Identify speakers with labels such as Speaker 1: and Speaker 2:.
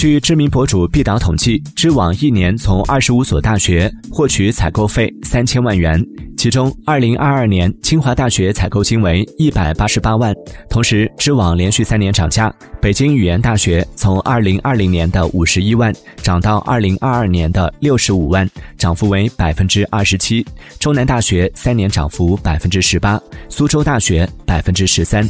Speaker 1: 据知名博主毕导统计知网一年从二十五所大学获取采购费三千万元其中二零二二年清华大学采购金为一百八十八万。同时知网连续三年涨价北京语言大学从二零二零年的五十一万涨到二零二二年的六十五万涨幅为百分之二十七。中南大学三年涨幅百分之十八苏州大学百分之十三。